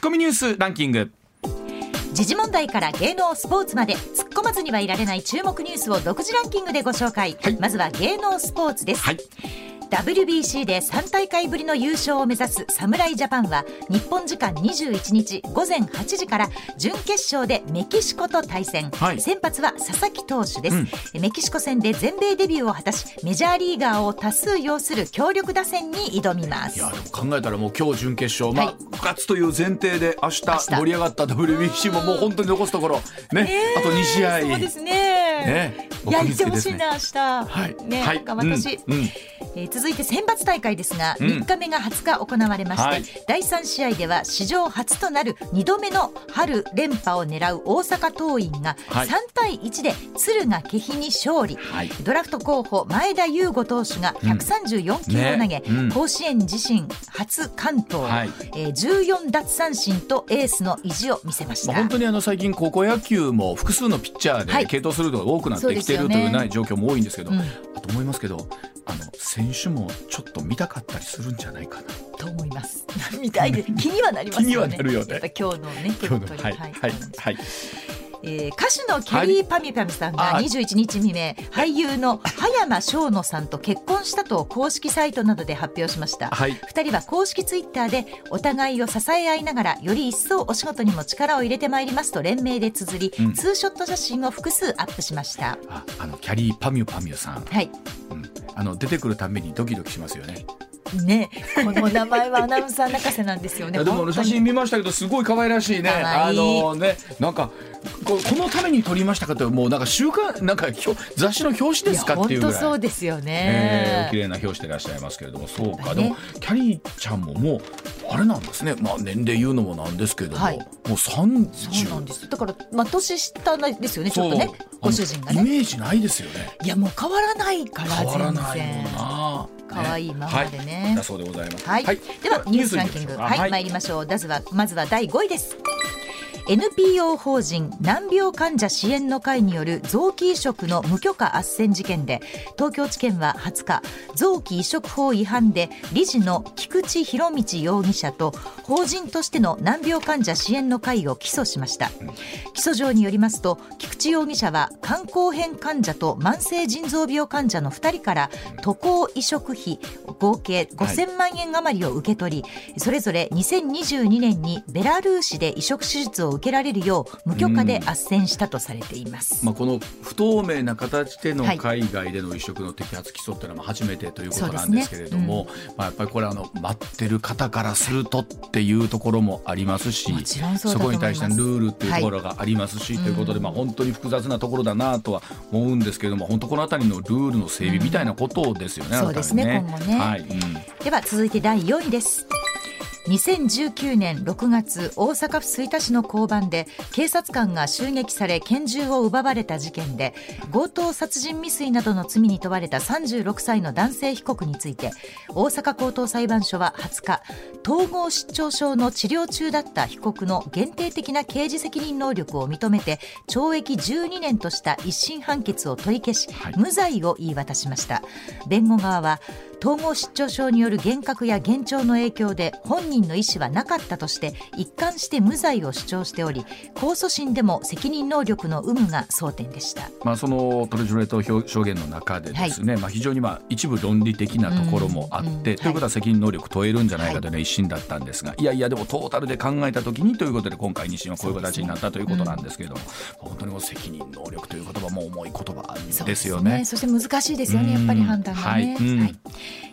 ッコミニュースランキング。時事問題から芸能スポーツまで突っ込まずにはいられない注目ニュースを独自ランキングでご紹介、はい。まずは芸能スポーツです、はい WBC で3大会ぶりの優勝を目指す侍ジャパンは日本時間21日午前8時から準決勝でメキシコと対戦、はい。先発は佐々木投手です、メキシコ戦で全米デビューを果たしメジャーリーガーを多数擁する強力打線に挑みます。いやでも考えたらもう今日準決勝、まはあ勝つという前提で明日盛り上がった WBC ももう本当に残すところ。ね。ねえ。あと2試合。そうですね。ね。いやってほしいな明日、はい。ね、はい。頑張ってほしい、うん。うん。えー続いて選抜大会ですが、うん。3日目が20日行われまして、はい。第3試合では史上初となる2度目の春連覇を狙う大阪桐蔭がはい。3対1で敦賀気比に勝利、はい。ドラフト候補前田悠吾投手が134球を投げ、ね。うん。甲子園自身初完投、はい。えー14奪三振とエースの意地を見せました。まあ、本当にあの最近高校野球も複数のピッチャーはいで継投するのが多くなってきているというない状況も多いんですけど、うんあと思いますけどあの選手もちょっと見たかったりするんじゃないかな。と思います。みたいで気にはなりますよね。気にはなるよね今日のね手今日の元にはいはいはいえー歌手のキャリーパミュパミュさんがはい21日未明、俳優の葉山翔野さんと結婚したと公式サイトなどで発表しました。はい二人は公式ツイッターでお互いを支え合いながらより一層お仕事にも力を入れてまいりますと連名で綴り、うんツーショット写真を複数アップしました。ああのキャリーパミュパミュさん、はい。うん、あの出てくるたびにドキドキしますよね。ね、この名前はアナウンサー泣かせなんですよね。でも写真見ましたけどすごい可愛らしいね。あのねなんかここのために撮りましたかってもうなんか週刊なんか表雑誌の表紙ですかっていうぐらい。本当そうですよえー、綺。麗な表紙でいらっしゃいますけれどもそうか、ねでもキャリーちゃんももうあれなんですね。まあ年齢言うのもなんですけれども、はい。もう30そうなんです。だからまあ年下ですよね。ちょっとね、ご主人があのイね。メージないですよね。いやもう変わらないから変わら全ないも然ん。な。可愛いままでね。だそうでございます。はい、ではニュースランキング。はい、参りましょう。まずはまずは第5位です NPO 法人難病患者支援の会による臓器移植の無許可斡旋事件で東京地検は20日臓器移植法違反で理事の菊池博道容疑者と法人としての難病患者支援の会を起訴しました。起訴状によりますと菊池容疑者は肝硬変患者と慢性腎臓病患者の2人から渡航移植費合計5000万円余りを受け取り、それぞれ2022年にベラルーシで移植手術を受けられるよう無許可で斡旋したとされています。まあ、この不透明な形でのはい。海外での移植の摘発起訴っていうのは初めてということなんですけれども、まあ、やっぱりこれあの待ってる方からするとっていうところもありますしそこに対してのルールっていうところがありますし、ということで、まあ、本当に複雑なところだなとは思うんですけれども本当この辺りのルールの整備みたいなことですよね。そうですね改めて今後ね。はい。うん。では続いて第4位です。2019年6月大阪府吹田市の交番で警察官が襲撃され拳銃を奪われた事件で強盗殺人未遂などの罪に問われた36歳の男性被告について大阪高等裁判所は20日統合失調症の治療中だった被告の限定的な刑事責任能力を認めて懲役12年とした一審判決を取り消し、はい。無罪を言い渡しました。弁護側は統合失調症による幻覚や幻聴の影響で本人の意思はなかったとして一貫して無罪を主張しており控訴審でも責任能力の有無が争点でした。まあ、そのトレジョレート表証言の中でですね、まあ、非常にまあ一部論理的なところもあって、うんうんということは責任能力問えるんじゃないかとい。うのは一審だったんですが、い、やいやでもトータルで考えたときにということで今回二審はこういう形になったということなんですけれども、本当にもう責任能力という言葉も重い言葉ですよね。そして難しいですよね。やっぱり判断がね、うん。はい。うん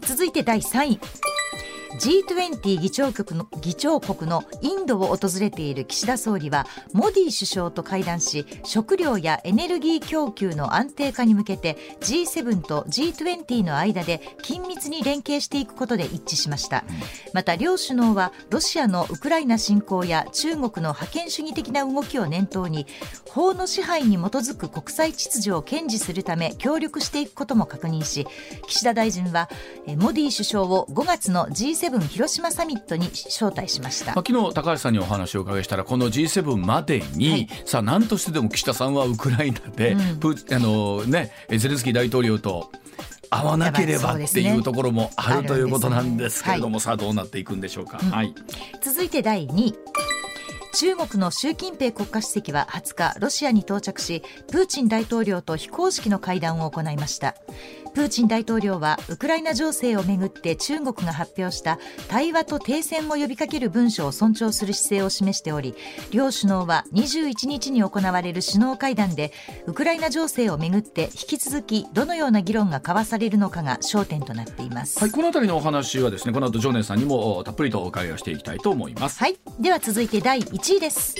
続いて第3位。G20 議長国の議長国のインドを訪れている岸田総理はモディ首相と会談し食料やエネルギー供給の安定化に向けて G7 と G20 の間で緊密に連携していくことで一致しました。また両首脳はロシアのウクライナ侵攻や中国の覇権主義的な動きを念頭に法の支配に基づく国際秩序を堅持するため協力していくことも確認し岸田大臣はモディ首相を5月の G7 広島サミットに招待しました。まあ、昨日高橋さんにお話をお伺いしたらこの G7 までに、はい。さあ何としてでも岸田さんはウクライナで、うん。あのねゼレンスキー大統領と会わなければっていうところもあるということなんですけれども、さあどうなっていくんでしょうか。うん。はい。続いて第2位。中国の習近平国家主席は20日ロシアに到着しプーチン大統領と非公式の会談を行いましたプーチン大統領はウクライナ情勢をめぐって中国が発表した対話と停戦を呼びかける文書を尊重する姿勢を示しており両首脳は21日に行われる首脳会談でウクライナ情勢をめぐって引き続きどのような議論が交わされるのかが焦点となっています、はい、このあたりのお話はですねこの後常念さんにもたっぷりとお伺いをしていきたいと思います。はい、では続いて第1位です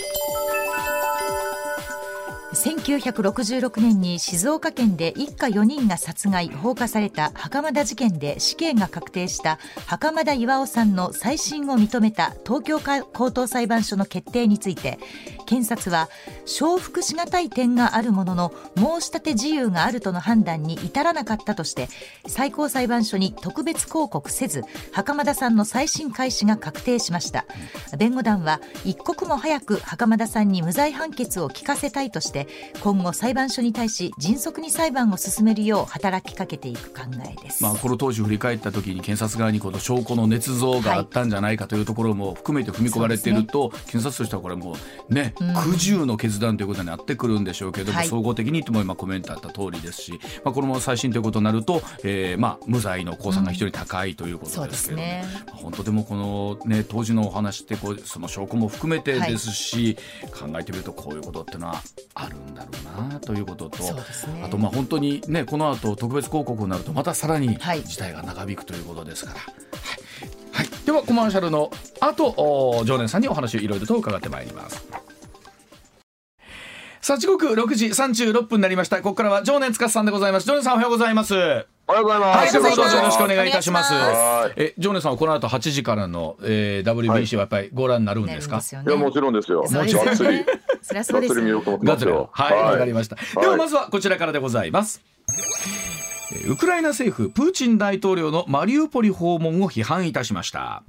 1966年に静岡県で一家4人が殺害放火された袴田事件で死刑が確定した袴田巌さんの再審を認めた東京高等裁判所の決定について検察は承服しがたい点があるものの申し立て自由があるとの判断に至らなかったとして最高裁判所に特別抗告せず袴田さんの再審開始が確定しました。弁護団は一刻も早く袴田さんに無罪判決を聞かせたいとして今後裁判所に対し迅速に裁判を進めるよう働きかけていく考えです、まあ、この当時振り返った時に検察側にこの証拠の捏造があったんじゃないかというところも含めて踏み込まれていると、検察としてはこれもうね、苦渋の決断ということになってくるんでしょうけども、はい。総合的にとも今コメントあった通りですし、まあ、このまま再審ということになると、えーまあ、無罪の公算が非常に高いということですけどうですね。まあ本当でもこの、ね、当時のお話ってこうその証拠も含めてですし、考えてみるとこういうことっていうのはあるんだろうなということと、ねあとまあ本当にねこの後特別広告になるとまたさらにはい事態が長引くということですから。はいはい、ではコマーシャルの後お常連さんにお話をいろいろと伺ってまいります。さあ時刻6時36分になりました。ここからは常年司さんでございます。常年さんおはようございます。はおはようございます。い、どうぞよろしくおい願いいたします。え、常年さんはこの後8時からの、えー、WBC はやっぱりご覧になるんですか？なるんですよや、もちろんですよ。そうですよがっつり見ようと思ってますよ。はい、わ、かりました。いではまずはこちらからでございます。えーウクライナ政府プーチン大統領のマリウポリ訪問を批判いたしました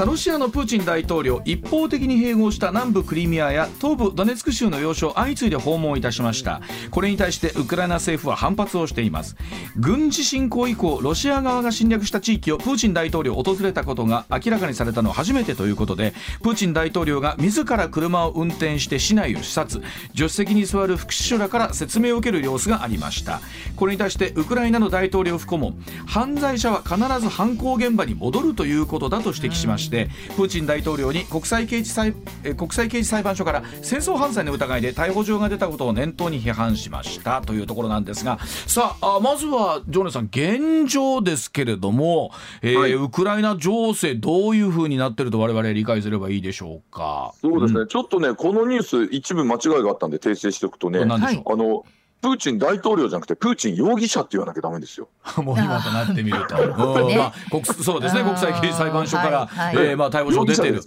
さあロシアのプーチン大統領一方的に併合した南部クリミアや東部ドネツク州の要衝相次いで訪問いたしました。これに対してウクライナ政府は反発をしています。軍事侵攻以降ロシア側が侵略した地域をプーチン大統領訪れたことが明らかにされたのは初めてということでプーチン大統領が自ら車を運転して市内を視察。助手席に座る副首相らから説明を受ける様子がありました。これに対してウクライナの大統領府顧問犯罪者は必ず犯行現場に戻るということだと指摘しました。てプーチン大統領に国際刑事裁え国際刑事裁判所から戦争犯罪の疑いで逮捕状が出たことを念頭に批判しました。というところなんですがさああまずはジョネさん現状ですけれども、えーはい。ウクライナ情勢どういうふうになってると我々理解すればいいでしょうか？そうですね、ちょっとね、このニュース、一部間違いがあったんで訂正しておくとね、何でしょあの、プーチン大統領じゃなくて、プーチン容疑者って言わなきゃダメですよ。う、もう今となってみると、うんね。まあ、国そうですね。国際刑事裁判所から、はいはい。えーまあ、逮捕状出てる。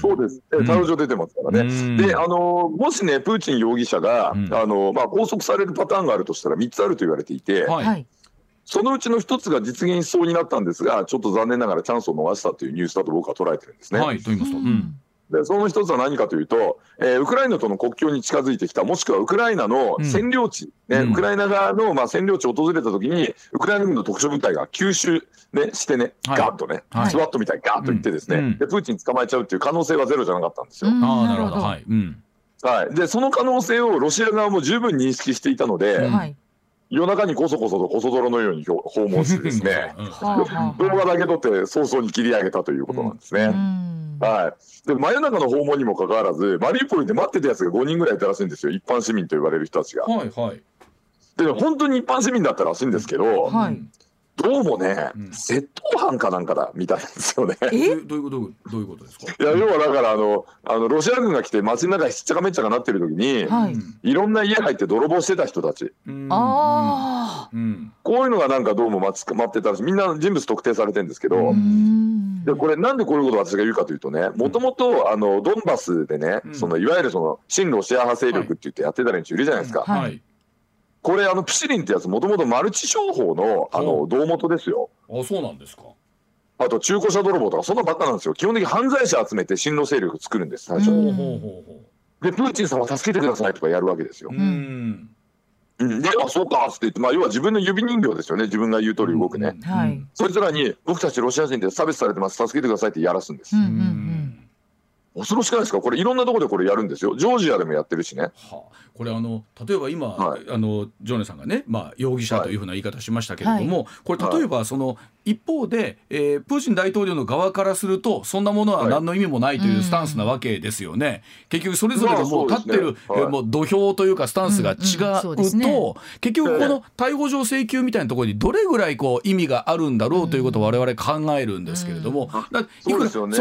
そうです。えうん。逮捕状出てますからね。うん。で、あの、もしね、プーチン容疑者が、うん。あの、まあ、拘束されるパターンがあるとしたら、3つあると言われていて、はい、はい。そのうちの1つが実現しそうになったんですが、ちょっと残念ながらチャンスを逃したというニュースだと僕は捉えてるんですね。はい、と言いますと、うんでその一つは何かというと、えーウクライナとの国境に近づいてきた、もしくはウクライナの占領地、ねうん。ウクライナ側の、まあ、占領地を訪れたときに、ウクライナ軍の特殊部隊が吸収、ね、してね、はい。ガーッとね、はい。スワットみたいにガーッと行ってですね、うん。うん。で、プーチン捕まえちゃうっていう可能性はゼロじゃなかったんですよ。うん。ああなるほど。はい、うん、はい、で、その可能性をロシア側も十分認識していたので、夜中にこそこそとこそ泥のように訪訪問してですね、動画だけ撮って早々に切り上げたということなんですね。うんはい。で、真夜中の訪問にもかかわらず、マリウポリで待ってたやつが5人ぐらいいたらしいんですよ。一般市民と言われる人たちが。はいはいで、本当に一般市民だったらしいんですけど、はいうんどうもね、うん窃盗犯かなんかだ、みたいなんですよね。どうえいうどういうこと？どういうことですか？いや、要はだから、あの、あの、ロシア軍が来て街の中しっちゃかめっちゃかなってる時に、はいいろんな家入って泥棒してた人たち。うんあうんこういうのがなんかどうも待ち待ってたらしい。みんな人物特定されてるんですけど、あうんでこれなんでこういうことを私が言うかというとね、もともとあのドンバスでね、うんそのいわゆるその親ロシア派勢力って言ってやってた連中いるじゃないですか。はいはいこれあのプシリンってやつもともとマルチ商法のあほの胴元ですよ。あそうなんですかあと中古車泥棒とかそんなばっかなんですよ。基本的に犯罪者集めて親ロ勢力作るんです最初。うんほうほうほうほでプーチンさんは助けてくださいとかやるわけですよう。うんうん、であそうかっつって言って、まあ、要は自分の指人形ですよね。自分が言う通り動くね。はい。そいつらに僕たちロシア人で差別されてます助けてくださいってやらすんです。うんうん恐ろしくないですか？これいろんなところでこれやるんですよ。ジョージアでもやってるしね。はあ、これあの例えば今、はい。あのジョネさんがね、まあ、容疑者というふうな言い方しましたけれども、これ例えばその一方で、えープーチン大統領の側からするとそんなものは何の意味もないというスタンスなわけですよね。結局それぞれのもうまあ立ってる、そうですねはい。えーもう土俵というかスタンスが違う。んうんそううですね。と結局この逮捕状請求みたいなところにどれぐらいこう意味があるんだろうということを我々考えるんですけれども、だいくらその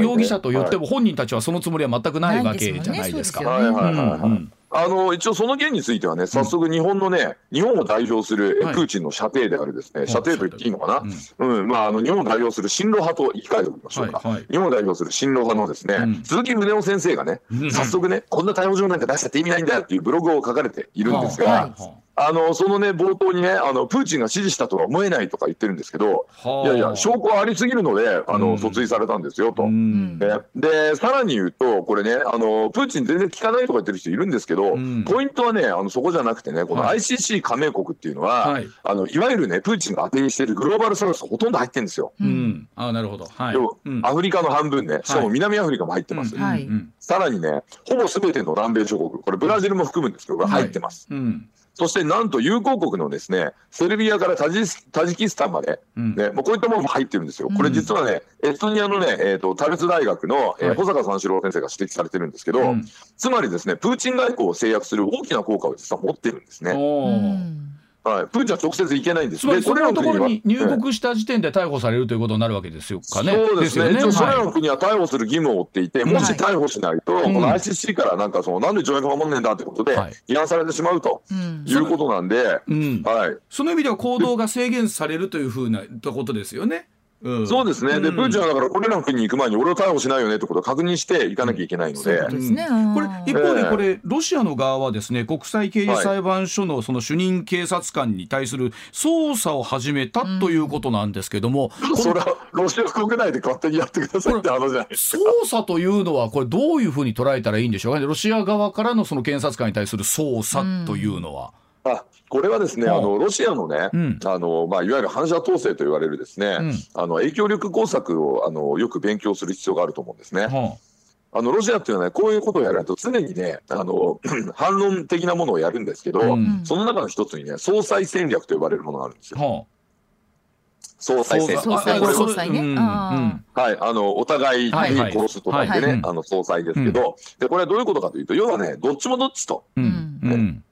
容疑者と言っても本人たちはそのつもりは全くないわけじゃないですか。すもんね。はいはいはいはい、あの一応その件についてはね早速日本のね、日本を代表するプーチンの射程であるですね、い。射程と言っていいのかな、うん。まあ、あの日本を代表する親ロ派と言い換えておきましょうか、日本を代表する親ロ派のですね、うん。鈴木宗男先生がね、うん。早速ねこんな逮捕状なんか出したって意味ないんだよっていうブログを書かれているんですが、はいあのそのね冒頭にねあのプーチンが指示したとは思えないとか言ってるんですけど、はいやいや証拠はありすぎるのであの、うん。訴追されたんですよと。うん。ででさらに言うと、これねあの、プーチン全然聞かないとか言ってる人いるんですけど、うん。ポイントはねあの、そこじゃなくてね、このはい。ICC 加盟国っていうのは、はい。い、あのいわゆるね、プーチンが当てにしているグローバルサウスほとんど入ってるんですよ。うん、あなるほど。はい。アフリカの半分ね、しかも南アフリカも入ってます。うん。はい。うんさらにね、ほぼすべての南米諸国、これブラジルも含むんですけど、入ってます。うんそしてなんと友好国のですね、セルビアからタジスタジキスタンまで、うん。ね、もうこういったものも入ってるんですよ。これ実はね、エストニアのね、えー、とタルツ大学の、えーはい。保坂三四郎先生が指摘されてるんですけど、うん。つまりですね、プーチン外交を制約する大きな効果を実は持ってるんですね。うんはい、プーチンは直接行けないんです。つまりでそれのところに入ええ。国した時点で逮捕されるということになるわけですよかね。そうですね、一応それらはの国は逮捕する義務を負っていて、もし逮捕しないと、ん。この ICC からなんかその、なんで条約守んねえんだってことではい、批判されてしまうとうん。いうことなんで、はい、その意味では行動が制限されるというふうなことですよね。うん、そうですね、でうん。プーチンはだから、これらの国に行く前に、俺を逮捕しないよねってことを確認していかなきゃいけないので。ね。これ一方でええ。これロシアの側はですね国際刑事裁判所のその主任警察官に対する捜査を始めたということなんですけども、こ のそれはロシア国内で勝手にやってくださいって話じゃないですか。捜査というのはこれどういうふうに捉えたらいいんでしょうかね。ロシア側からのその検察官に対する捜査というのは。あこれはですね、はあ。あのロシアのね、うん。あのまあ、いわゆる反射統制と言われるですね、うん。あの影響力工作をあのよく勉強する必要があると思うんですね。はあ。のロシアっていうのはね、こういうことをやると常にね、あの 反論的なものをやるんですけど、うん。その中の一つにね、総裁戦略と呼ばれるものがあるんですよ。総裁戦略。総裁あこれ総裁ね。うんあはい、あのお互いに殺すとか言ってね、はいはい。あの総裁ですけど、でこれはどういうことかというと、要はね、どっちもどっちと、うん。うん。うん。で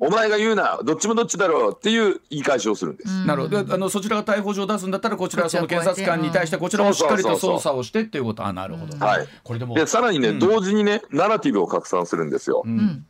お前が言うな、どっちもどっちだろうっていう言い返しをするんです。なるほど。であのそちらが逮捕状を出すんだったらこちらはその検察官に対してこちらもしっかりと捜査をしてっていうこと。あなるほど、はい。これでもでさらにね、うん。同時にね、ナラティブを拡散するんですよ。ううんん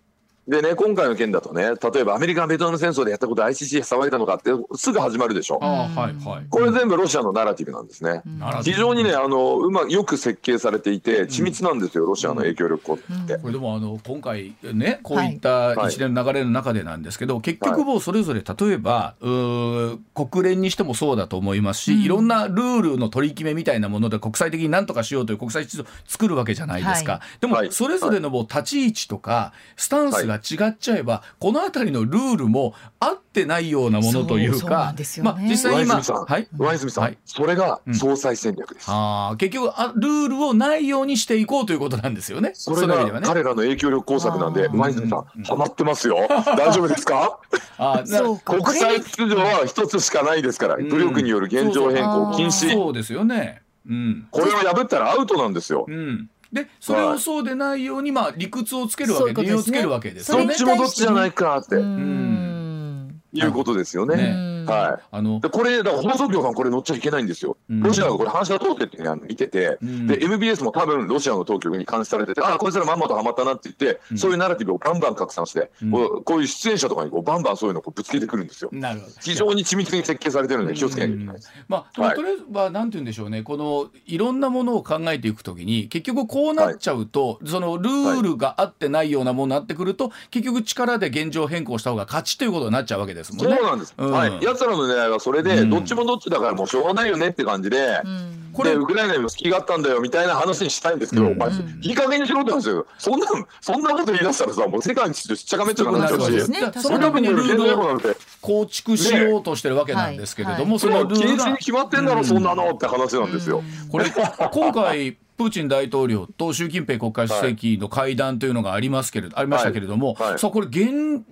でね、今回の件だとね、例えばアメリカがベトナム戦争でやったこと ICC 騒いだのかってすぐ始まるでしょ。ああはいはい。これ全部ロシアのナラティブなんですね。非常にね、あのうまよく設計されていて、緻密なんですよ、ロシアの影響力って。これでもあの今回ねこういった一連の流れの中でなんですけど、結局もうそれぞれ例えば、国連にしてもそうだと思いますし、いろんなルールの取り決めみたいなもので国際的に何とかしようという国際秩序を作るわけじゃないですか、はでもはい。それぞれのもう立ち位置とかスタンスが違っちゃえば、この辺りのルールも合ってないようなものというかんですよねまあ実際今上泉さん、はい上泉さん、はいそれがうん総裁戦略です。あー結局あルールをないようにしていこうということなんですよね。それが彼らの影響力工作なんで、上泉さうんん、ハマってますよ。大丈夫ですか？あそうか国際秩序は一つしかないですから、ん武力による現状変更禁止。そうですよね。うん。これを破ったらアウトなんですよう。ん。で、それをそうでないように、まあ、理屈をつけるわけ、理由をつけるわけですね。どっち。もどっちじゃないかって。うん。いうことですよね。ね。はい。あので、これ、だから放送局さんこれ乗っちゃいけないんですよ。うんロシアがこれ反射通ってって見てて、うんで、MBS も多分ロシアの当局に監視されてて、ああ、こいつらまんまとハマったなって言って、うんそういうナラティブをバンバン拡散して、うんこういう出演者とかにこうバンバンそういうのをこうぶつけてくるんですよ。なるほど。非常に緻密に設計されてるので気をつけなきゃいけないです。まあ、はいとりあえずはなんて言うんでしょうねこのいろんなものを考えていくときに結局こうなっちゃうと、そのルールが合ってないようなものになってくると、結局力で現状変更した方が勝ちということになっちゃうわけですもんね。そうなんです。うんはい。奴らの狙いはそれで、うん。どっちもどっちだからもうしょうがないよねって感じで、うん。これでウクライナにも隙があったんだよみたいな話にしたいんですけど、うん。お前いい加減にしろって話。ですよ。そんな、そんなこと言い出したらさ、もう世界にしっちゃかめっちゃかになっちゃうしそのためにルールをなんて、構築しようとしてるわけなんですけれども、ねそのルールが禁止に決まってんだろ、そんなのって話なんですよ。これ今回プーチン大統領と習近平国家主席の会談というのがありますけれど、ありましたけれども、はい。はいさあこれ現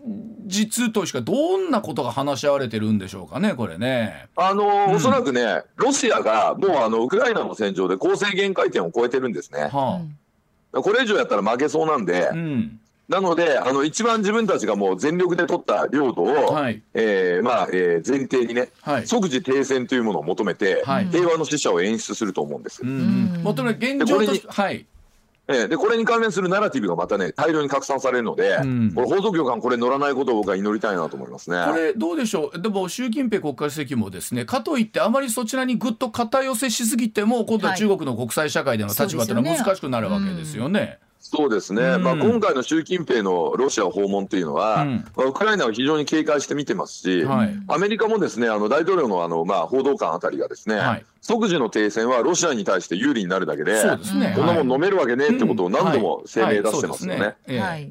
実としかどんなことが話し合われてるんでしょうかねこれね。あのーうん。おそらくね、ロシアがもうあのウクライナの戦場で攻勢限界点を超えてるんですね。はこれ以上やったら負けそうなんで、あ、うんなので、あの一番自分たちがもう全力で取った領土を、はい。えーまあえー前提にね、はい。即時停戦というものを求めて、はい。平和の使者を演出すると思うんです。うん。うん。もともと現状としてはい。えーでこれに関連するナラティブがまたね大量に拡散されるので、うん。これ放送局がこれ乗らないことを僕は祈りたいなと思いますね。これどうでしょう？でも習近平国家主席もですねかといってあまりそちらにぐっと肩寄せしすぎても今度は中国の国際社会での立場というのは難しくなるわけですよね。そうですね、うん。まあ、今回の習近平のロシア訪問というのは、うん。まあウクライナを非常に警戒して見てますし、はい。アメリカもですねあの大統領のあの、まあ、報道官あたりがですね、はい。即時の停戦はロシアに対して有利になるだけで、ね。こんなもんはい飲めるわけねえってことを何度も声明出してますよね。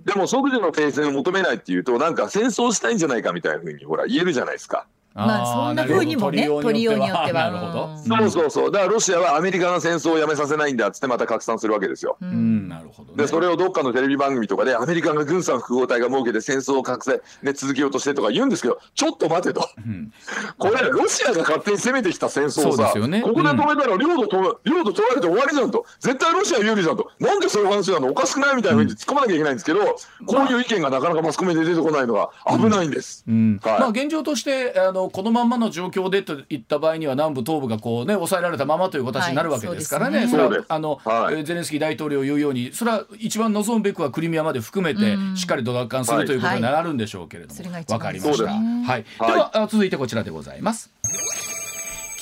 でも即時の停戦を求めないっていうと、なんか戦争したいんじゃないかみたいなふうにほら言えるじゃないですか。まあそんな風にもね取りようによっては。なるほど。うん。そうそうそう、だからロシアはアメリカが戦争をやめさせないんだっつってまた拡散するわけですよ。ううんん、なるほどね。でそれをどっかのテレビ番組とかでアメリカが軍産複合体が設けて戦争を拡大、ね、続けようとしてとか言うんですけどちょっと待てと。うん。これロシアが勝手に攻めてきた戦争をさ、すよね。ここで止めたら領土と、領土取られて終わりじゃんと。絶対ロシア有利じゃんと。なんでそういう話なの？おかしくないみたいなふうに突っ込まなきゃいけないんですけど、こういう意見がなかなかマスコミで出てこないのが危ないんです。うん。はい。まあ現状としてあのこのまんまの状況でといった場合には南部東部がこうね抑えられたままという形になるわけですからね。はいそあの、ゼレンスキー大統領言うようにそれは一番望むべくはクリミアまで含めてうんしっかりと奪還する、はいということになるんでしょうけれども、それが一わ番かりました。はい。はいではあ続いてこちらでございます。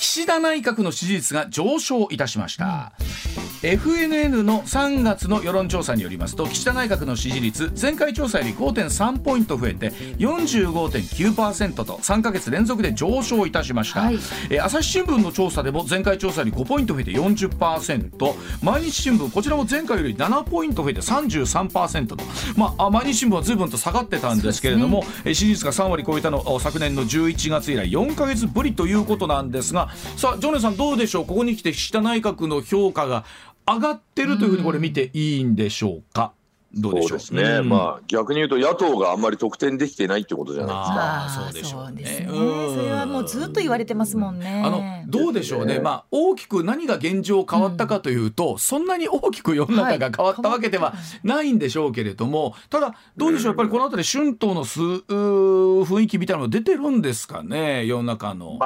岸田内閣の支持率が上昇いたしました、FNN の3月の世論調査によりますと岸田内閣の支持率前回調査より5.3ポイント増えて45.9%と3ヶ月連続で上昇いたしました、はい。えー朝日新聞の調査でも前回調査より5ポイント増えて40%毎日新聞こちらも前回より7ポイント増えて33%と、まあ、あ毎日新聞は随分と下がってたんですけれども、えー支持率が3割超えたのお昨年の11月以来4ヶ月ぶりということなんですがさあジョネさんどうでしょう？ここに来て岸田内閣の評価が上がってるというふうにこれ見ていいんでしょうか？どうでしょう？そうですね、うん。まあ逆に言うと野党があんまり得点できてないってことじゃないですか。あそうでしょうね。そそれはもうずっと言われてますもんね。あのどうでしょうね、ねまあ、大きく何が現状変わったかというと、そんなに大きく世の中が変わったわけではないんでしょうけれども、ただ、どうでしょう、やっぱりこのあたり、春闘のす雰囲気みたいなのが出てるんですかね、世の中の。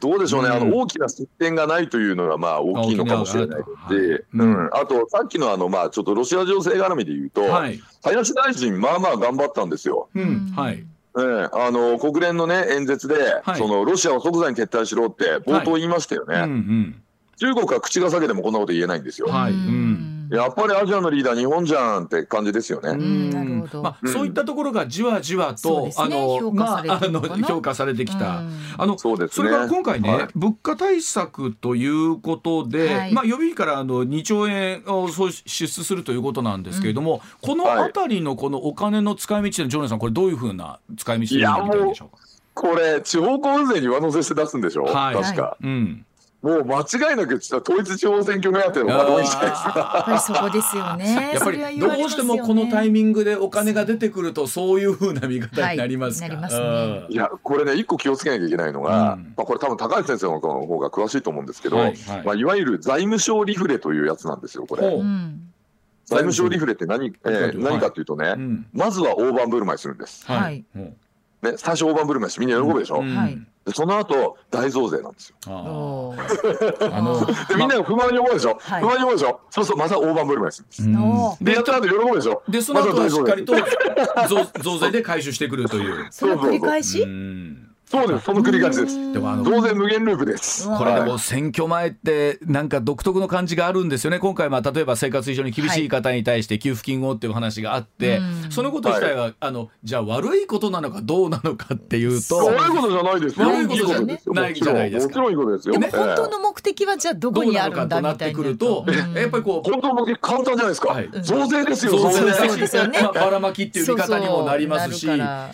どうでしょうね、あうん。の大きな失点がないというのがまあ大きいのかもしれないし、大きなはいうん、あとさっきのあのまあちょっとロシア情勢絡みで言うと、はい、林大臣、まあまあ頑張ったんですよ。うん、はい、ええ。あの国連の、ね、演説で、はい。そのロシアを即座に撤退しろって冒頭言いましたよね、うん、うん、中国は口が裂けてもこんなこと言えないんですよ。はい、ううんん。やっぱりアジアのリーダー、日本じゃんって感じですよね。んなるほど。まあ、うん。そういったところがじわじわと、あの、評価されまあ、あの評価されてきた。うん。あのそれから今回ね、はい。物価対策ということで、はい。まあ予備費からあの2兆円をそう支出するということなんですけれども、このあたりのこのお金の使い道のジョネさんこれどういうふうな使い道になりたいんでしょうか？これ、地方交付税に上乗せして出すんでしょ、はい。確か。うん。もう間違いなく統一地方選挙目当てのまとめじゃないですか。やっぱりそこですよねやっぱりどうしてもこのタイミングでお金が出てくるとそういうふうな見方になりますか。はいなりますね。いや、これね、一個気をつけなきゃいけないのが、うん。まあ、これ多分高橋先生の方が詳しいと思うんですけど、はいはい。まあ、いわゆる財務省リフレというやつなんですよ、これ。ほう。うん財務省リフレって何,、えーはい何かというとね、うん。まずは大盤振る舞いするんです。はいね、最初大盤振る舞いしてみんな喜ぶでしょ、うん。はい。でその後大増税なんですよ。あのでみんなが不満に思うでしょ、はい。不満に思うでしょ？そうするとまた大盤振る舞いす。るん。です。で、やった後喜ぶでしょ？でその後はしっかりと増税で回収してくるという。その繰り返し？うんそうです、その繰り返しです。でもあの増税無限ループです。これでもはい選挙前ってなんか独特の感じがあるんですよね、今回、まあ、例えば生活非常に厳しい方に対して給付金をっていう話があって、うん。そのこと自体は、あのじゃあ悪いことなのかどうなのかっていうと悪いことじゃないですよ。悪いことじゃいですよないじゃないですか。もちろんいいことですよ。でもええ本当の目的はじゃあどこにあるんだのかとなっみたいになるてくると、うんやっぱりこう本当の目的簡単じゃないですか。はい。増税ですよ、増税ですよねまあばらまきっていう見方にもなりますし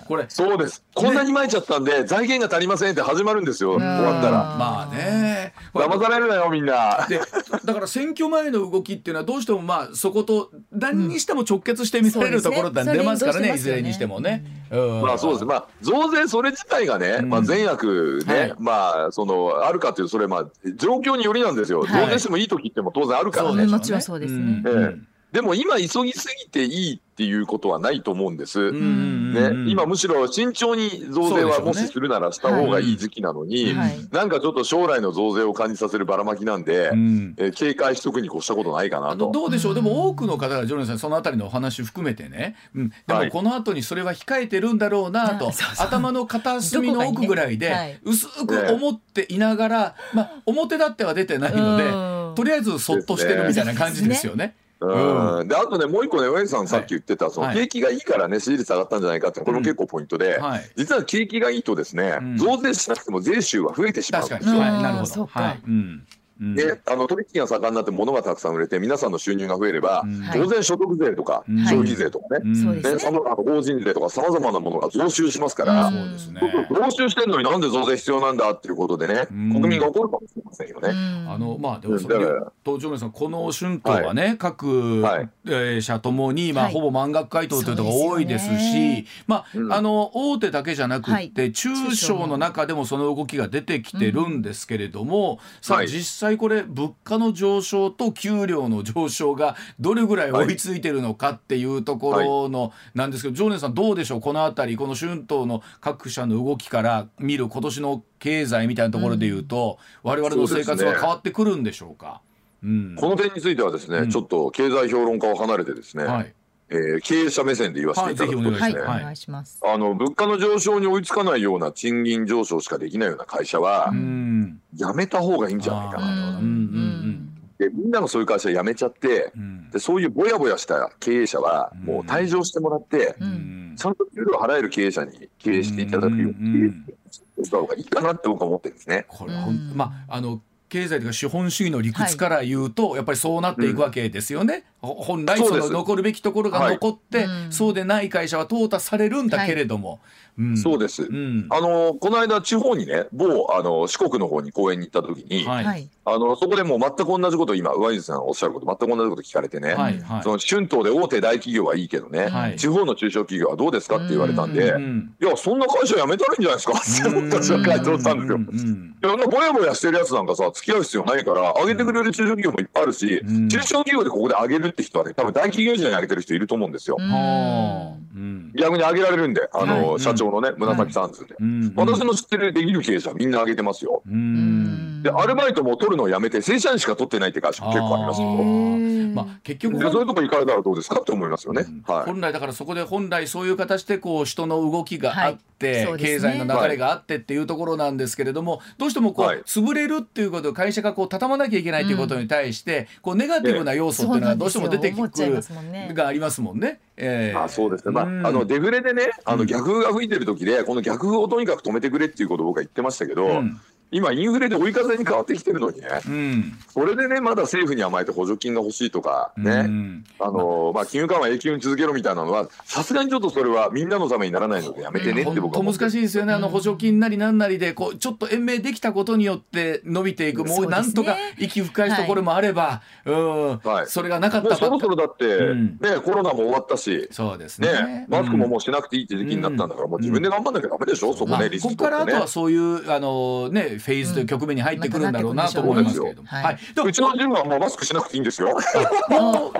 これ。そうです。こんなに撒いちゃったんで、財源が足りませんって始まるんですよ、終わったら。まあねね。騙されるなよみんな。でだから選挙前の動きっていうのはどうしてもまあそこと何にしても直結して見られるところって出ますからね,、いずれにしてもね。うん、まあそうですまあ増税それ自体がね、まあ善悪ね、はい、まあそのあるかというそれまあ状況によりなんですよ。増税してもいい時っても当然あるからね。もちろんそうですね。ええでも今急ぎすぎていいっていうことはないと思うんです。ね、今むしろ慎重に増税はもしするならした方がいい時期なのに、ねはい、なんかちょっと将来の増税を感じさせるばらまきなんで、うん、えー、警戒しとくに越したことないかなと。どうでしょう、でも多くの方がジョネさんそのあたりのお話含めてね、うん、でもこの後にそれは控えてるんだろうなと、はい、頭の片隅の奥ぐらいで薄く思っていながら、まあ表立っては出てないので、とりあえずそっとしてるみたいな感じですよね。うん、であとねもう一個ね上さんさっき言ってた、その景気がいいからね支持率上がったんじゃないかってこれも結構ポイントで、実は景気がいいとですね、増税しなくても税収は増えてしまう。んですよ。なるほど、はい、うんであの取引が盛んになって物がたくさん売れて皆さんの収入が増えれば、当然所得税とか消費税とかね、ね。その法人税とかさまざまなものが増収しますから、増収してるのになんで増税必要なんだっていうことでね、国民が怒るかもしれませんよね。あのまあでもそれ東條さんこの春闘はね、各、え社ともにまあほぼ満額回答というのが多いですし、まああの大手だけじゃなくて、中小の中でもその動きが出てきてるんですけれども、さあ実際際これ物価の上昇と給料の上昇がどれぐらい追いついてるのかっていうところのなんですけど、常念さんどうでしょう？この辺りこの春闘の各社の動きから見る今年の経済みたいなところでいうと、うん、我々の生活は変わってくるんでしょうか？うん、この点についてはですね、うん、ちょっと経済評論家を離れてですね、はいえー、経営者目線で言わせていただくとですね、はいはい、あの物価の上昇に追いつかないような賃金上昇しかできないような会社は、やめた方がいいんじゃないかなと。でみんながそういう会社辞めちゃって、うん、でそういうぼやぼやした経営者はもう退場してもらって、うん、ちゃんと給料払える経営者に経営していただくようにした方がいいかなって僕は思ってるんですね。これまああの経済というか資本主義の理屈から言うと、やっぱりそうなっていくわけですよね。うん、本来その残るべきところが残って、はい、そうでない会社は淘汰されるんだけれども、うん、そうです、うん、あのこの間地方にね某あの四国の方に公園に行った時に、はい、あのそこでもう全く同じこと今上水さんおっしゃること全く同じこと聞かれてね、はいはい、その春闘で大手大企業はいいけどね、はい、地方の中小企業はどうですかって言われたんで、んいやそんな会社辞めたらいいんじゃないですかって僕たちは回答したんですよ。いやぼやぼやしてるやつなんかさ付き合う必要ないから上げてくれる中小企業もいっぱいあるし、中小企業でここで上げるって人はね多分大企業時代に上げてる人いると思うんですよ。逆に上げられるんであの、社長のね紫さんズで、私の知ってるできる経営者みんな上げてますよ。でアルバイトも取るのをやめて正社員しか取ってないって会社も結構ありますよ。まあ結局そういうとこ行かれたらどうですかって思いますよね。はい、本来だからそこで本来そういう形でこう人の動きがあって、はいね、経済の流れがあってっていうところなんですけれども、どうしてもこう、はい、潰れるっていうこと会社がこう畳まなきゃいけないということに対して、こうネガティブな要素っていうのはどうしても出てくるがありますもんね。えー、あそうですね、まあ、あのデフレでねあの逆風が吹いてる時でこの逆風をとにかく止めてくれっていうことを僕は言ってましたけど、うん今インフレで追い風に変わってきてるのにね、うん、それでねまだ政府に甘えて補助金が欲しいとかね、うん、あのまあ、金融緩和永久に続けろみたいなのはさすがにちょっとそれはみんなのためにならないのでやめてねって僕は難しいですよね。あの補助金なりなんなりでこうちょっと延命できたことによって伸びていく。もうなんとか息吹かすところもあれば、はい、うん。はい、それがなかったそろそろだって、うん、ねコロナも終わったしそうですね、ね、マスクももうしなくていいって時期になったんだから、もう自分で頑張んなきゃダメでしょ、そこね、リスク、ね、ここからあとはそういうあのねフェーズという局面に入ってくるんだろうなと思いますけれども、はい、うちのジムはもうマスクしなくていいんですよ。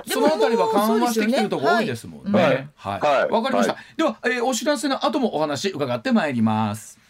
そのあたりは緩和してきてるところ多いですもんね。はい、わ、かりました。では、えー、お知らせの後もお話伺ってまいります。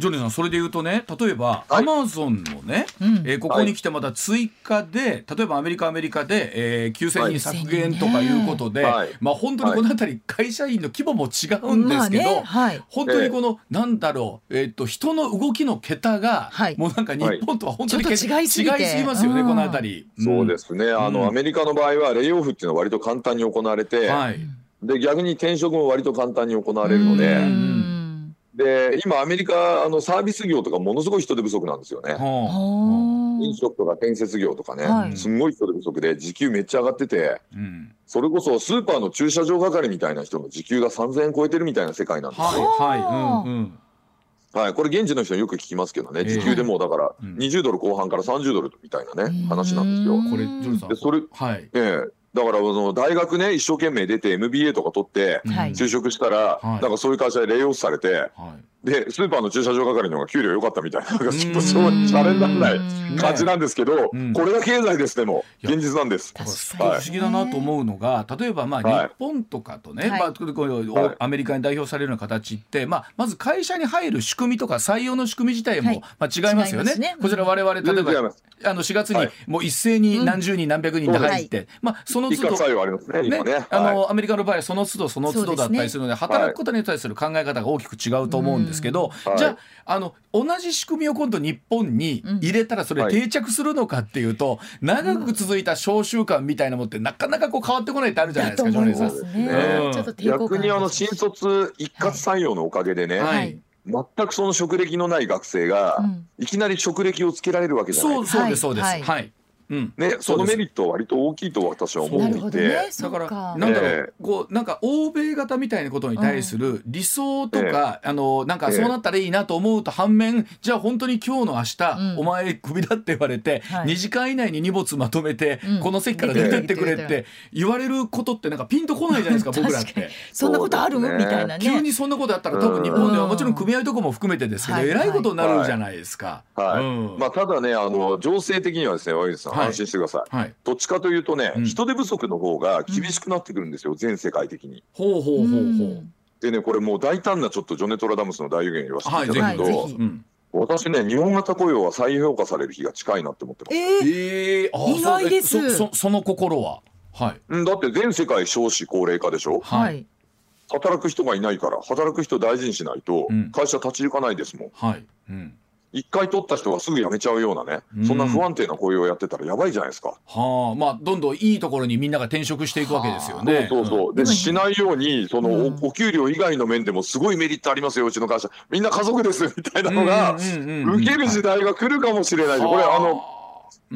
ジョニーさんそれで言うとね例えばアマゾンのね、はい、えー、ここに来てまた追加で、例えばアメリカアメリカで、えー、9000人削減とかいうことで、はい、まあ本当にこの辺り会社員の規模も違うんですけど、ねはい、本当にこの、えー、なんだろう、えー、っと人の動きの桁が、もうなんか日本とは本当に、違いすぎますよねこの辺り、うん、そうですね。あの、うん、アメリカの場合はレイオフっていうのは割と簡単に行われて、で逆に転職も割と簡単に行われるので。うんで今アメリカあのサービス業とかものすごい人手不足なんですよね。飲食とか建設業とかね、はい、すごい人手不足で時給めっちゃ上がってて、うん、それこそスーパーの駐車場係みたいな人の時給が3000円超えてるみたいな世界なんですよ。はいはいうんうん。はい、これ現地の人によく聞きますけどね、時給でもだから20ドル後半から30ドルみたいなね、話なんですよ。これジョルさん。でそれ、はい、ええ。ーだからその大学ね一生懸命出て MBA とか取って就職したら、なんかそういう会社でレイオフされて、でスーパーの駐車場係の方が給料良かったみたいな。なんかちょっとそうシャレにならない感じなんですけど、これが経済ですでも。現実なんです。不思議だなと思うのが例えばまあ日本とかとね、まあ、こうアメリカに代表されるような形って、まあ、まず会社に入る仕組みとか採用の仕組み自体も、まあ、違いますよね。こちら我々例えばあの4月にもう一斉に何十人何百人で入って、まあ、その都度ねあのアメリカの場合はその都度その都度だったりするので働くことに対する考え方が大きく違うと思うんですけど、じゃああの同じ仕組みを今度日本に入れたらそれ定着するのかっていうと、長く続いた召集感みたいなもってなかなかこう変わってこないってあるじゃないですか、ジョネさん。逆にあの新卒一括採用のおかげでね、はい。全くその職歴のない学生が、いきなり職歴をつけられるわけじゃないですか。そうそうですそうです。はい。はいうん、ね、そのメリットは割と大きいと私は思っていて、ね、だからなんだろう、えー、こうなんか欧米型みたいなことに対する理想とか、えー、あのなんかそうなったらいいなと思うと反面、じゃあ本当に今日の明日、うん、お前クビだって言われて、はい、2時間以内に荷物まとめて、うん、この席から出てってくれって言われることってなんかピンとこないじゃないですか僕らって。そんなことある、ね、みたいなね。急にそんなことあったら多分日本ではもちろん組合とかも含めてですけど、えらいことになるじゃないですか。はい、はい、まあただねあの情勢的にはですね和さん安心してください。はい、どっちかというとね、うん、人手不足の方が厳しくなってくるんですよ、うん、全世界的に。ほうほうほうほう。でねこれもう大胆なちょっとジョネ・トラダムスの大予言言わせていただくと、はい、私ね日本型雇用は再評価される日が近いなって思ってます。えー、えー、意外ですそその心は、はい、だって全世界少子高齢化でしょ？はい。働く人がいないから働く人大事にしないと会社立ち行かないですもん。はい。うん。一回取った人がすぐ辞めちゃうようなね、うん、そんな不安定な雇用をやってたらやばいじゃないですか。はあ、まあどんどんいいところにみんなが転職していくわけですよね。そうそうそう。で、しないようにそのおお給料以外の面でもすごいメリットありますようちの会社。みんな家族ですみたいなのが受ける時代が来るかもしれない。これあの。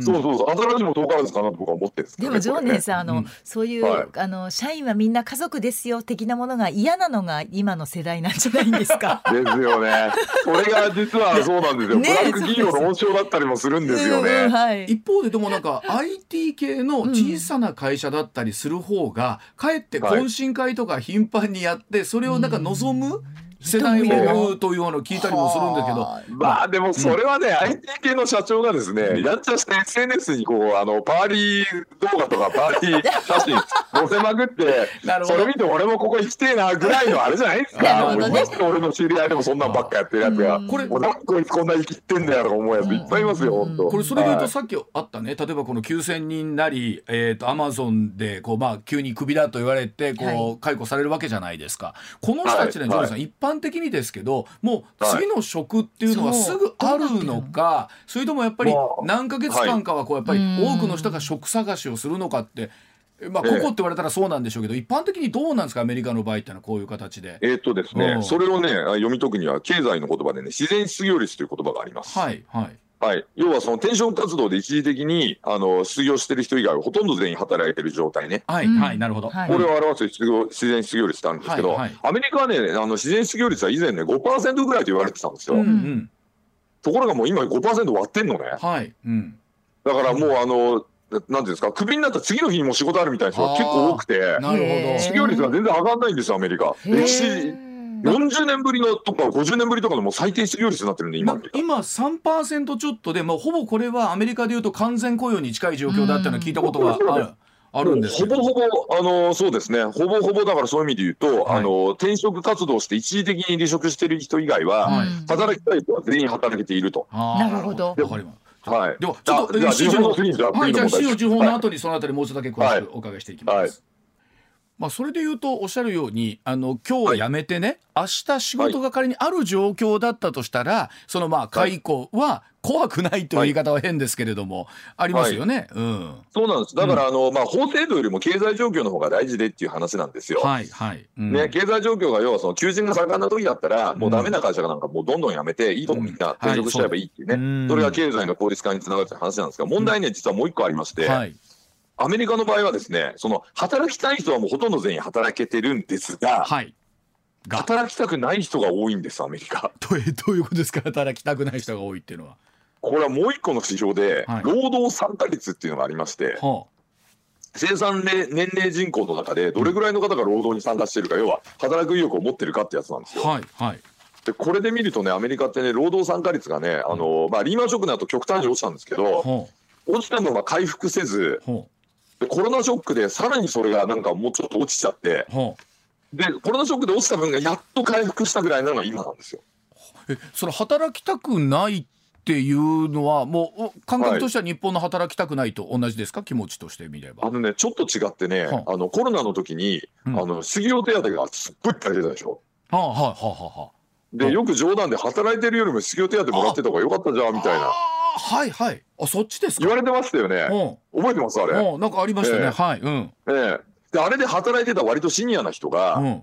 そうそうそう、新しいも遠からずかなと僕は思ってるんですでも常念さん、あの、そういう、あの社員はみんな家族ですよ的なものが嫌なのが今の世代なんじゃないんですか？ですよね。これが実はそうなんですよ。ブラック企業の温床だったりもするんですよね。はい、一方ででもなんか IT 系の小さな会社だったりする方が、かえって懇親会とか頻繁にやってそれをなんか望む。世代もというのを聞いたりもするんだけど。まあでもそれはね、うん、IT 系の社長がですね、やっちゃして SNS にこうあのパーリー動画とかパーリー写真載せまくってそれ見て俺もここ行きてえなぐらいのあれじゃないですか、ね、俺の知り合いでもそんなんばっかやってるやつが、これなんこいつこんな生きてんだよとか思うやついっぱいいますよ、うん、これそれで言うとさっきあったね、例えばこの9000人なり、えーと、アマゾンでこう、まあ、急にクビだと言われてこう、はい、解雇されるわけじゃないですか。この人たちね、はい、さん、一般的にですけどもう次の職っていうのはすぐあるのか、それともやっぱり何ヶ月間かはこうやっぱり多くの人が職探しをするのかって。まあ、ここって言われたらそうなんでしょうけど、一般的にどうなんですか、アメリカの場合ってのはこういう形で？えっとですね、それをね、読み解くには、経済の言葉でね、自然失業率という言葉があります。はい、はい。はい、要はその転職活動で一時的にあの失業してる人以外はほとんど全員働いてる状態ね。はい、はい、なるほど。これを表す失業自然失業率なんですけど、はいはい、アメリカはね、あの自然失業率は以前ね5%ぐらいと言われてたんですよ。うんうん、ところがもう今5%割ってんのね。はい。うん。だからもうあのなんていうんですか、クビになった次の日にも仕事あるみたいな人が結構多くて、なるほど失業率が全然上がらないんですよ、アメリカ。歴史40年ぶりのとか50年ぶりとかのもう最低失業率になってるんで今今3%ちょっとで、まあ、ほぼこれはアメリカでいうと完全雇用に近い状況だっていうのを聞いたことがある。あるんですほぼほぼ、あのそうですね、ほぼほぼだからそういう意味で言うと、はい、あの転職活動して一時的に離職してる人以外は、はい、働きたい人は全員働けていると。なるほど。はい。では、ちょっと、市場の、はい、じゃあ、市場情報の後にそのあたりもうちょっとだけ詳しくお伺いしていきます。はいまあ、それで言うとおっしゃるようにあの今日はやめてね、はい、明日仕事が仮にある状況だったとしたら、はい、そのまあ解雇は怖くないという言い方は変ですけれども、はい、ありますよね、うん、そうなんです。だから、あのまあ、法制度よりも経済状況の方が大事でっていう話なんですよ。はいはい。うん、ね、経済状況が要はその求人が盛んな時だったら、もうダメな会社がなんかもうどんどんやめて、いいとこみん。な転職しちゃえばいいっていうね、そそれが経済の効率化につながるって話なんですが問題ね実はもう一個ありまして。はいアメリカの場合はですね、その働きたい人はもうほとんど全員働けてるんですが、はい、働きたくない人が多いんですアメリカ。どういうことですか？働きたくない人が多いっていうのは。これはもう一個の指標で、はい、労働参加率っていうのがありまして、はあ生産年齢人口の中でどれぐらいの方が労働に参加しているか、要は働く意欲を持ってるかってやつなんですよ。はいはい、でこれで見るとねアメリカってね労働参加率がねあの、まあ、リーマンショックの後極端に落ちたんですけど、落ちたのが回復せず、でコロナショックでさらにそれがなんかもうちょっと落ちちゃって、でコロナショックで落ちた分がやっと回復したぐらいなのが今なんですよ。えそれ働きたくないっていうのはもう感覚としては日本の働きたくないと同じですか、はい、気持ちとしてみれば。あのねちょっと違ってね、はあ、あのコロナの時に、うん、あの失業手当がすっごい出たでしょ？はあはあはあはあ。でよく冗談で働いてるよりも失業手当もらってた方がよかったじゃんみたいな。はいはいあそっちです言われてましたよね。覚えてますあれ。なんかありましたね。えー、はい。うん。ええー、であれで働いてた割とシニアな人が。うん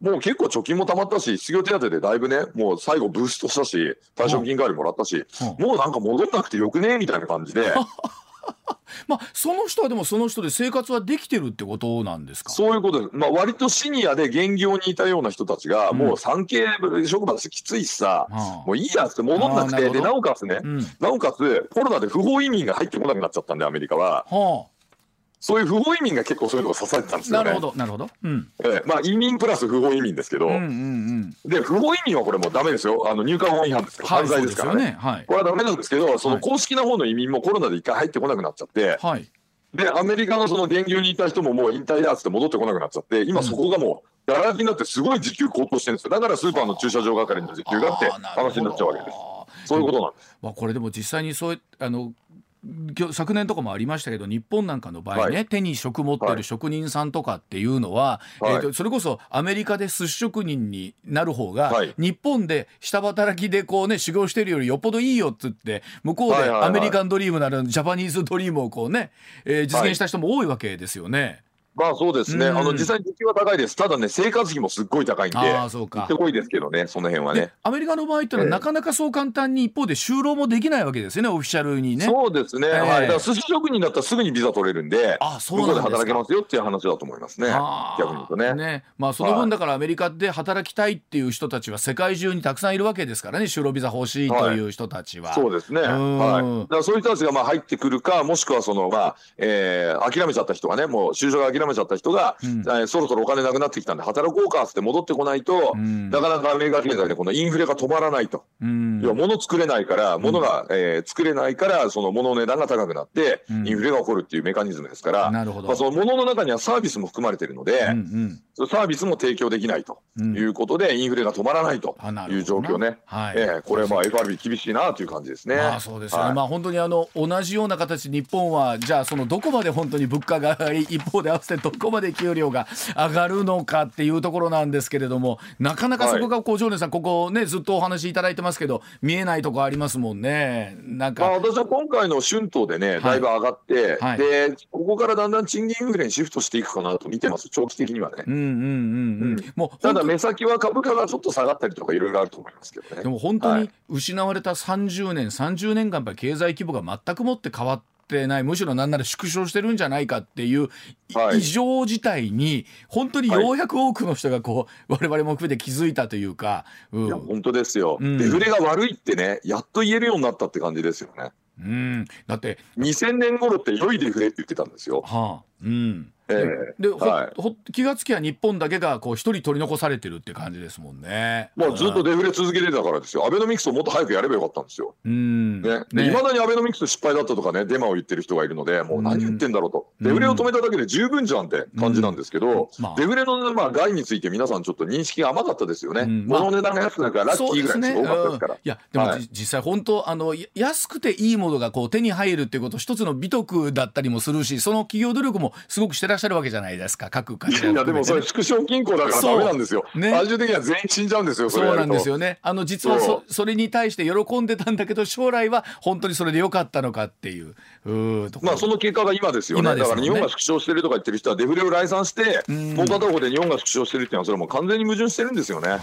もう結構貯金もたまったし、失業手当でだいぶね、もう最後ブーストしたし、退職金代わりもらったし、もうなんか戻んなくてよくね？みたいな感じで。まあ、その人はでもその人で生活はできてるってことなんですか？そういうことです。まあ、割とシニアで現業にいたような人たちが、もう産経職場としてきついしさ、うん、もういいやって戻んなくて、で、なおかつね、うん、なおかつコロナで不法移民が入ってこなくなっちゃったんで、アメリカは。はあそういう不法移民が結構そういうのを支えてたんですよね。なるほど、なるほど。うん。えー、まあ移民プラス不法移民ですけど、うんうんうん、で不法移民はこれもうダメですよ。あの入管法違反ですから、犯罪ですからね。はい、これはダメなんですけど、その公式な方の移民もコロナで一回入ってこなくなっちゃって、はい。でアメリカのその電流にいた人ももう引退だっつって戻ってこなくなっちゃって、今そこがもうがら空きになってすごい時給高騰してるんですよ。だからスーパーの駐車場係の時給があって話になっちゃうわけです。そういうことなんです。まあこれでも実際にそうあの昨年とかもありましたけど日本なんかの場合ね、はい、手に職持ってる職人さんとかっていうのは、はい、えーと、それこそアメリカで寿司職人になる方が、はい、日本で下働きでこうね修行してるよりよっぽどいいよっつって向こうでアメリカンドリームなるジャパニーズドリームをこうね、えー、実現した人も多いわけですよね。まあそうですね、うん、あの実際時給は高いです、ただね、生活費もすっごい高いんで、あそうか。ってこいですけどね、その辺はね。アメリカの場合っていうのは、なかなかそう簡単に一方で就労もできないわけですよね、オフィシャルにね。そうですね、えー、はい、だから寿司職人だったらすぐにビザ取れるんで、あそう向こうで働けますよっていう話だと思いますね、逆に言うとね。ね。まあ、その分、だからアメリカで働きたいっていう人たちは、世界中にたくさんいるわけですからね、就労ビザ欲しいという人たちは。はい、そうですね、はい、だからそういう人たちがまあ入ってくるか、もしくはその、まあえー、諦めちゃった人がね、もう就職諦めちゃった人が、うん、そろそろお金なくなってきたんで働こうかって戻ってこないと、うん、なかなかアメリカ経済でこのインフレが止まらないと、うん、要は物作れないから物が、えー、作れないからその物の値段が高くなって、インフレが起こるっていうメカニズムですから、まあ、その物の中にはサービスも含まれているので、うんうん、サービスも提供できないということで、インフレが止まらないという状況ね、はい。えー、これまあ FRB 厳しいなという感じですね。まあ、そうですね、はい、まあ本当にあの同じような形日本はじゃあそのどこまで本当に物価が 一方で合わせてどこまで給料が上がるのかっていうところなんですけれどもなかなかそこがこう常連さんここねずっとお話しいただいてますけど見えないとこありますもんね。なんか、まあ、私は今回の春闘でねだいぶ上がって、はい、でここからだんだん賃金インフレにシフトしていくかなと見てます長期的にはね。うんうんうんうん。もうただ目先は株価がちょっと下がったりとかいろいろあると思いますけどね。でも本当に失われた30年、はい、30年間やっぱり経済規模が全くもって変わってってないむしろなんなら縮小してるんじゃないかっていう異常事態に本当にようやく多くの人がこう、我々も含めて気づいたというか、うん、いや本当ですよ、うん、デフレが悪いってねやっと言えるようになったって感じですよね。うん、だって2000年頃って良いデフレって言ってたんですよ。はあうん、えー、で、はい、ほ気がつきは日本だけがこう一人取り残されてるって感じですもんね。まあずっとデフレ続けてたからですよ。アベノミクスをもっと早くやればよかったんですよ。うん。ね。い、まだにアベノミクス失敗だったとかね、デマを言ってる人がいるので、もう何言ってんだろうと。デフレを止めただけで十分じゃんって感じなんですけど、まあ、デフレのまあ害について皆さんちょっと認識が甘かったですよね。まあ、物の値段が安くなるからラッキーぐらいすごかったですから。ねいや、でも、はい、実際本当あの安くていいものがこう手に入るっていうこと一つの美徳だったりもするし、その企業努力もすごくしてらっしゃるわけじゃないですか。か各会社いやでもそれ縮小均衡だからダメなんですよ、ね、最終的には全員死んじゃうんですよそうなんですよね。あの実はそそれに対して喜んでたんだけど将来は本当にそれでよかったのかっていう。うまあその結果が今ですよね、ね、だから日本が縮小してるとか言ってる人はデフレを来賛してもう片方で日本が縮小してるっていうのはそれはもう完全に矛盾してるんですよね。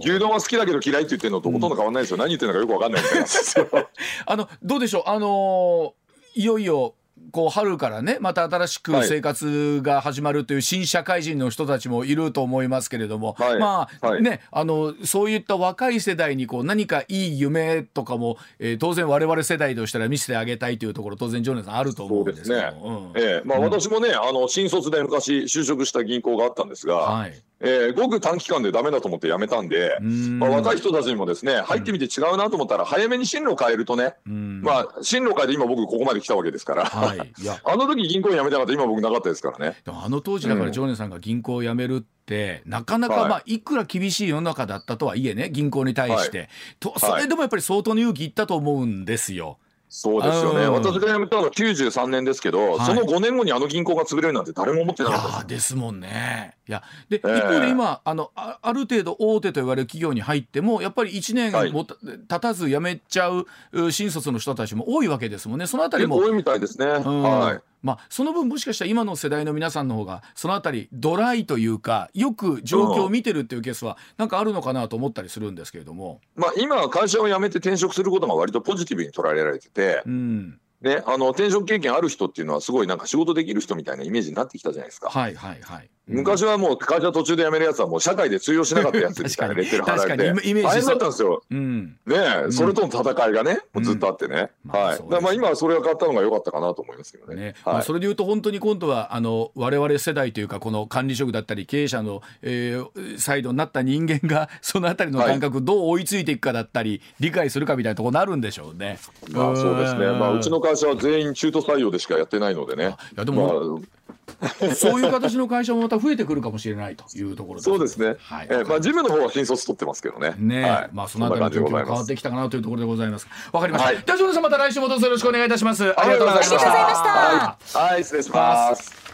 牛丼は好きだけど嫌いって言ってるのとほとんど変わらないですよ、うん、何言ってるのかよく分か？んないみたいなあのどうでしょう？あのー、いよいよこう春からねまた新しく生活が始まるという新社会人の人たちもいると思いますけれども、はい、まあ、はい、ねあのそういった若い世代にこう何かいい夢とかも、えー、当然我々世代としたら見せてあげたいというところ当然ジョネさんあると思うんですけどね、うん、えー、まあ、私もねあの新卒で昔就職した銀行があったんですが、はいえー、ごく短期間でダメだと思って辞めたんで、まあ、若い人たちにもですね入ってみて違うなと思ったら早めに進路変えるとね、まあ、進路変えて今僕ここまで来たわけですから、はい、あの時銀行辞めたかった今僕なかったですからね。あの当時だから常念さんが銀行を辞めるってなかなかまあいくら厳しい世の中だったとはいえね銀行に対して、はい、とそれでもやっぱり相当の勇気いったと思うんですよ。そうですよね、私が辞めたのは93年ですけど、はい、その5年後にあの銀行が潰れるなんて誰も思ってなかったです。もんね。いやで、一方で今あのあ、ある程度大手と言われる企業に入っても、やっぱり1年もた、はい、経たず辞めちゃう新卒の人たちも多いわけですもんね、そのあたりも。多いみたいですね。はいまあ、その分もしかしたら今の世代の皆さんの方がそのあたりドライというかよく状況を見てるっていうケースはなんかあるのかなと思ったりするんですけれども、まあ、今会社を辞めて転職することが割とポジティブに捉えられてて、うん、ね、あの転職経験ある人っていうのはすごいなんか仕事できる人みたいなイメージになってきたじゃないですか。はいはいはい。昔はもう会社途中で辞めるやつはもう社会で通用しなかったやつみたいなレッテル貼られてイメージ大変だったんですよ。うん、ね、うん、それとの戦いがね、もうずっとあってね。うん、はい。まあ、まあ今はそれが変わったのが良かったかなと思いますけどね。ねはい、まあそれでいうと本当に今度はあの我々世代というかこの管理職だったり経営者の、えー、サイドになった人間が そのあたりの感覚どう追いついていくかだったり、理解するかみたいなところになるんでしょうね。まあそうですね。まあうちの会社は全員中途採用でしかやってないのでね。いやでも、まあ そういう形の会社もまた増えてくるかもしれないというところそうですね。はい。えー、まあ事務の方は新卒取ってますけどね。ね、はい、まあそのあたりの状況が変わってきたかなというところでございます。わかりました。はい、じゃあジョさんまた来週もどうぞよろしくお願いいたします。ありがとうございました。はい、失礼します。